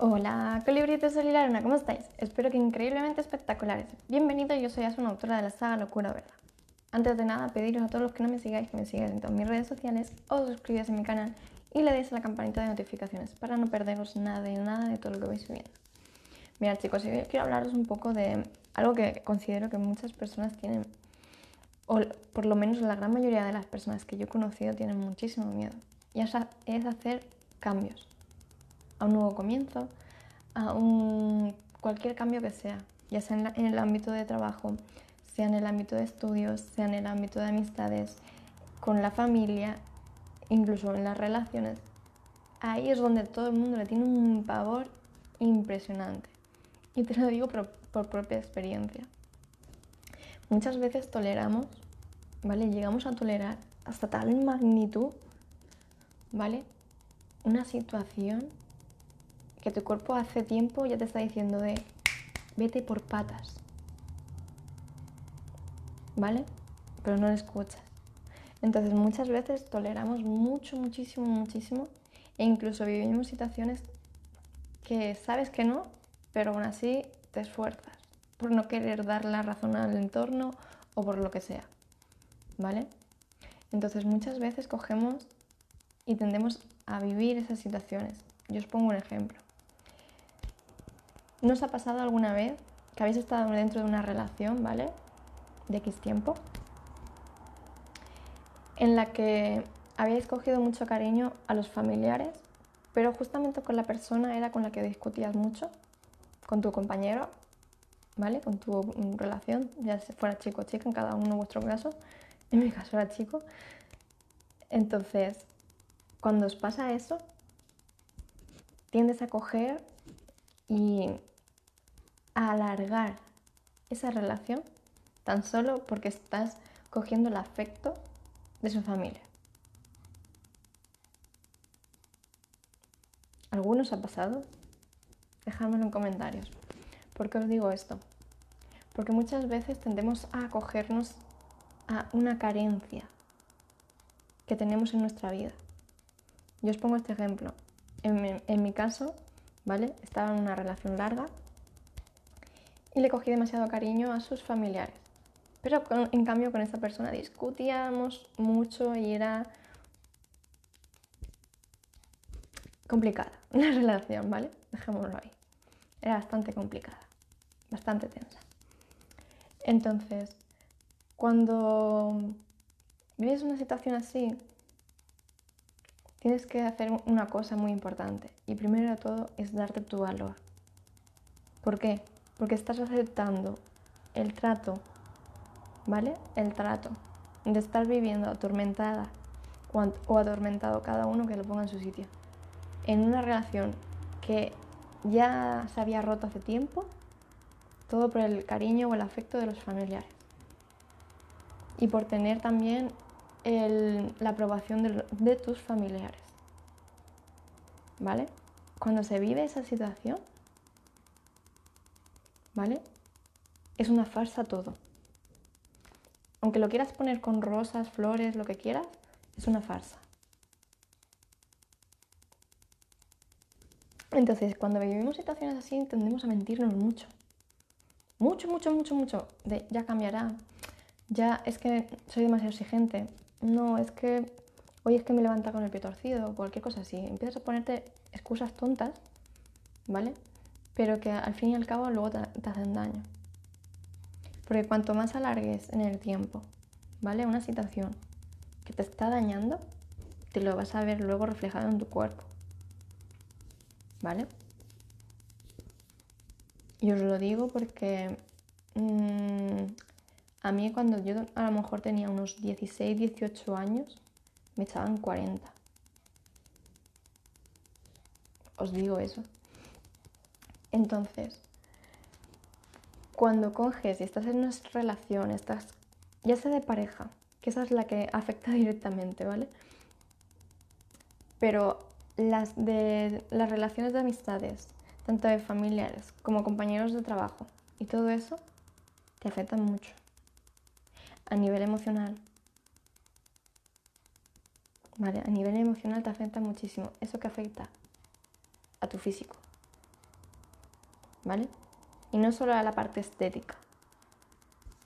Hola, colibritos de ¿cómo estáis? Espero que increíblemente espectaculares. Bienvenidos, yo soy Asuna, autora de la saga Locura Verdad. Antes de nada, pediros a todos los que no me sigáis que me sigáis en todas mis redes sociales o suscribáis a mi canal y le deis a la campanita de notificaciones para no perderos nada de nada de todo lo que vais subiendo. Mira chicos, hoy quiero hablaros un poco de algo que considero que muchas personas tienen, o por lo menos la gran mayoría de las personas que yo he conocido tienen muchísimo miedo, y es hacer cambios a un nuevo comienzo, a un, cualquier cambio que sea, ya sea en, el ámbito de trabajo, sea en el ámbito de estudios, sea en el ámbito de amistades, con la familia, incluso en las relaciones. Ahí es donde todo el mundo le tiene un pavor impresionante. Y te lo digo por, por propia experiencia. Muchas veces toleramos, ¿vale? Llegamos a tolerar hasta tal magnitud, ¿vale? Una situación que tu cuerpo hace tiempo ya te está diciendo de vete por patas. ¿Vale? Pero no lo escuchas. Entonces muchas veces toleramos mucho, muchísimo, muchísimo e incluso vivimos situaciones que sabes que no, pero aún así te esfuerzas por no querer dar la razón al entorno o por lo que sea. ¿Vale? Entonces muchas veces cogemos y tendemos a vivir esas situaciones. Yo os pongo un ejemplo. ¿No os ha pasado alguna vez que habéis estado dentro de una relación, ¿vale? De X tiempo, en la que habéis cogido mucho cariño a los familiares, pero justamente con la persona era con la que discutías mucho, con tu compañero, ¿vale? Con tu mm, relación, ya fuera chico o chica, en cada uno de vuestro caso. En mi caso era chico. Entonces, cuando os pasa eso, tiendes a coger y alargar esa relación tan solo porque estás cogiendo el afecto de su familia. ¿Algunos ha pasado? Dejadmelo en comentarios. ¿Por qué os digo esto? Porque muchas veces tendemos a acogernos a una carencia que tenemos en nuestra vida. Yo os pongo este ejemplo. En en mi caso, ¿vale? Estaba en una relación larga y le cogí demasiado cariño a sus familiares. Pero en cambio con esta persona discutíamos mucho y era complicada la relación, ¿vale? Dejémoslo ahí. Era bastante complicada, bastante tensa. Entonces, cuando vives una situación así, tienes que hacer una cosa muy importante. Y primero de todo es darte tu valor. ¿Por qué? Porque estás aceptando el trato, ¿vale? El trato de estar viviendo atormentada o atormentado cada uno que lo ponga en su sitio. En una relación que ya se había roto hace tiempo, todo por el cariño o el afecto de los familiares. Y por tener también la aprobación de, tus familiares. ¿Vale? Cuando se vive esa situación, ¿vale? Es una farsa todo. Aunque lo quieras poner con rosas, flores, lo que quieras, es una farsa. Entonces, cuando vivimos situaciones así, tendemos a mentirnos mucho. Mucho, mucho, mucho, mucho. De ya cambiará. Ya es que soy demasiado exigente no, es que hoy es que me levanta con el pie torcido cualquier cosa así. Empiezas a ponerte excusas tontas, ¿vale? Pero que al fin y al cabo luego te, hacen daño. Porque cuanto más alargues en el tiempo, ¿vale? Una situación que te está dañando, te lo vas a ver luego reflejado en tu cuerpo. ¿Vale? Y os lo digo porque mm, a mí cuando yo a lo mejor tenía unos 16, 18 años, me echaban 40. Os digo eso. Entonces, cuando coges y estás en una relación, estás ya sea de pareja, que esa es la que afecta directamente, ¿vale? Pero las de las relaciones de amistades, tanto de familiares como compañeros de trabajo y todo eso, te afectan mucho a nivel emocional. ¿Vale? A nivel emocional te afecta muchísimo. Eso que afecta a tu físico. ¿Vale? Y no solo a la parte estética,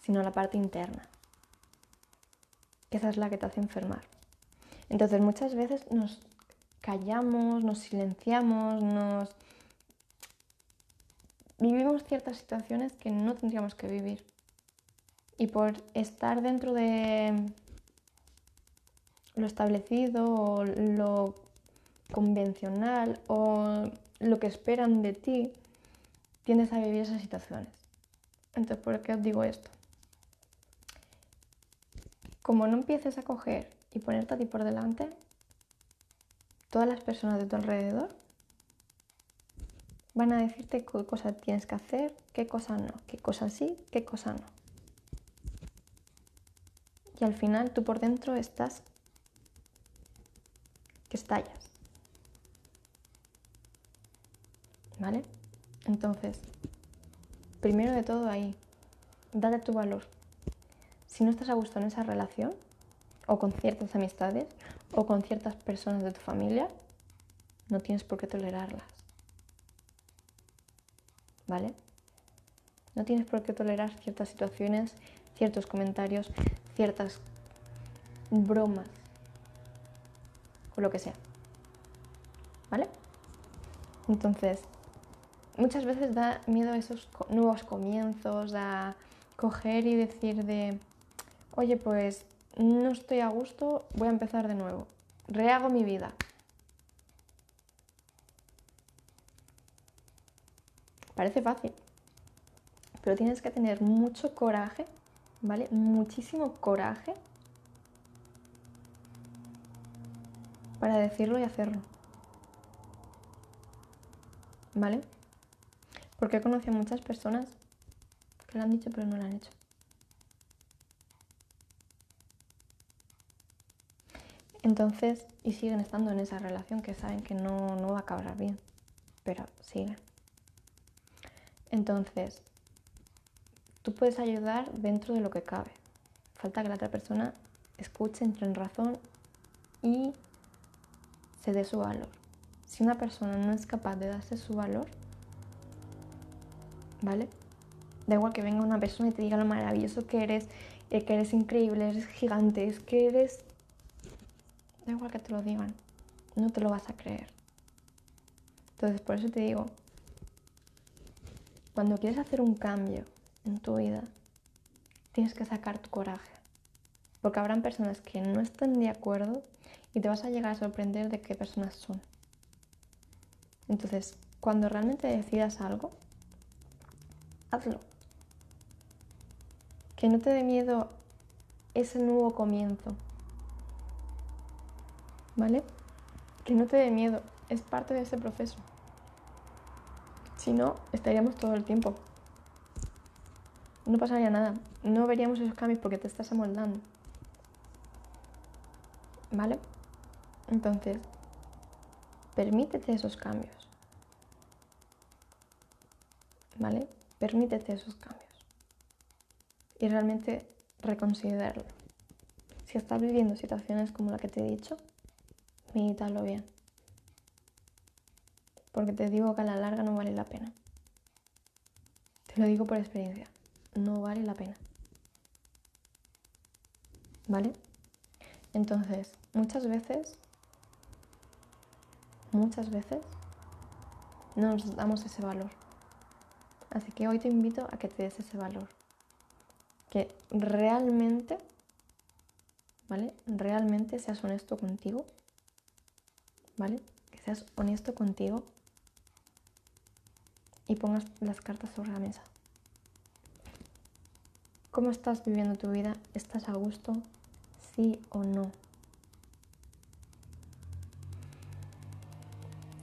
sino a la parte interna, esa es la que te hace enfermar. Entonces muchas veces nos callamos, nos silenciamos, nos vivimos ciertas situaciones que no tendríamos que vivir. Y por estar dentro de lo establecido o lo convencional o lo que esperan de ti, tiendes a vivir esas situaciones. Entonces, ¿por qué os digo esto? Como no empieces a coger y ponerte a ti por delante, todas las personas de tu alrededor van a decirte qué cosa tienes que hacer, qué cosa no, qué cosa sí, qué cosa no. Y al final tú por dentro estás que estallas. ¿Vale? Entonces, primero de todo ahí, date tu valor. Si no estás a gusto en esa relación, o con ciertas amistades, o con ciertas personas de tu familia, no tienes por qué tolerarlas. ¿Vale? No tienes por qué tolerar ciertas situaciones, ciertos comentarios, ciertas bromas, o lo que sea. ¿Vale? Entonces, muchas veces da miedo esos nuevos comienzos, a coger y decir de, oye, pues no estoy a gusto, voy a empezar de nuevo, rehago mi vida. Parece fácil, pero tienes que tener mucho coraje, ¿vale? Muchísimo coraje para decirlo y hacerlo. ¿Vale? Porque he conocido a muchas personas que lo han dicho pero no lo han hecho. Entonces, y siguen estando en esa relación que saben que no, no va a acabar bien, pero siguen. Entonces, tú puedes ayudar dentro de lo que cabe. Falta que la otra persona escuche, entre en razón y se dé su valor. Si una persona no es capaz de darse su valor, ¿vale? Da igual que venga una persona y te diga lo maravilloso que eres, eh, que eres increíble, eres gigante, es que eres... Da igual que te lo digan, no te lo vas a creer. Entonces, por eso te digo, cuando quieres hacer un cambio en tu vida, tienes que sacar tu coraje. Porque habrán personas que no estén de acuerdo y te vas a llegar a sorprender de qué personas son. Entonces, cuando realmente decidas algo, hazlo. Que no te dé miedo ese nuevo comienzo. ¿Vale? Que no te dé miedo, es parte de ese proceso. Si no, estaríamos todo el tiempo. No pasaría nada. No veríamos esos cambios porque te estás amoldando. ¿Vale? Entonces, permítete esos cambios. ¿Vale? Permítete esos cambios. Y realmente reconsiderarlo. Si estás viviendo situaciones como la que te he dicho, medítalo bien. Porque te digo que a la larga no vale la pena. Te lo digo por experiencia. No vale la pena. ¿Vale? Entonces, muchas veces muchas veces no nos damos ese valor. Así que hoy te invito a que te des ese valor. Que realmente, ¿vale? Realmente seas honesto contigo. ¿Vale? Que seas honesto contigo y pongas las cartas sobre la mesa. ¿Cómo estás viviendo tu vida? ¿Estás a gusto? ¿Sí o no?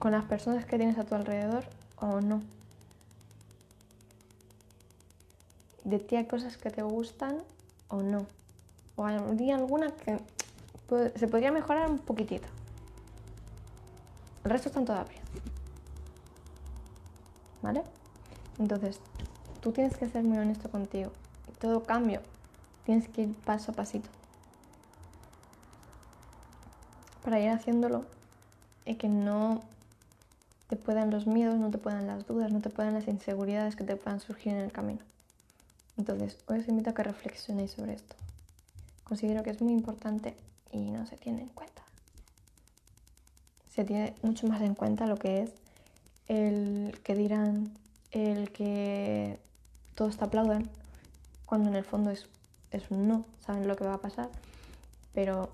con las personas que tienes a tu alrededor o no. De ti hay cosas que te gustan o no. O hay alguna que se podría mejorar un poquitito. El resto están bien. ¿Vale? Entonces, tú tienes que ser muy honesto contigo. Todo cambio tienes que ir paso a pasito. Para ir haciéndolo y que no te puedan los miedos, no te puedan las dudas, no te puedan las inseguridades que te puedan surgir en el camino. Entonces, hoy os invito a que reflexionéis sobre esto. Considero que es muy importante y no se tiene en cuenta. Se tiene mucho más en cuenta lo que es el que dirán, el que todos te aplaudan, cuando en el fondo es, es un no, saben lo que va a pasar, pero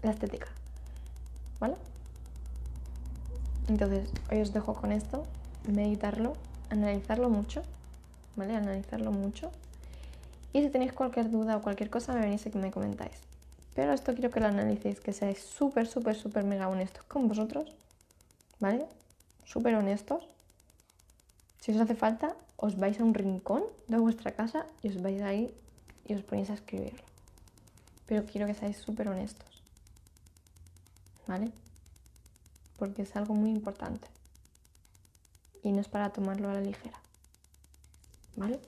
la estética, ¿vale? Entonces, hoy os dejo con esto, meditarlo, analizarlo mucho, ¿vale? Analizarlo mucho. Y si tenéis cualquier duda o cualquier cosa, me venís y que me comentáis. Pero esto quiero que lo analicéis, que seáis súper, súper, súper mega honestos con vosotros, ¿vale? Súper honestos. Si os hace falta, os vais a un rincón de vuestra casa y os vais ahí y os ponéis a escribirlo. Pero quiero que seáis súper honestos, ¿vale? Porque es algo muy importante. Y no es para tomarlo a la ligera, ¿vale?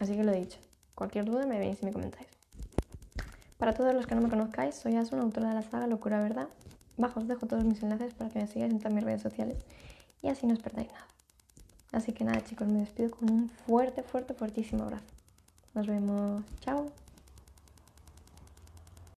Así que lo he dicho. Cualquier duda me venís y me comentáis. Para todos los que no me conozcáis, soy Asun, autora de la saga Locura Verdad. Bajo os dejo todos mis enlaces para que me sigáis en todas mis redes sociales y así no os perdáis nada. Así que nada chicos, me despido con un fuerte, fuerte, fuertísimo abrazo. Nos vemos. Chao.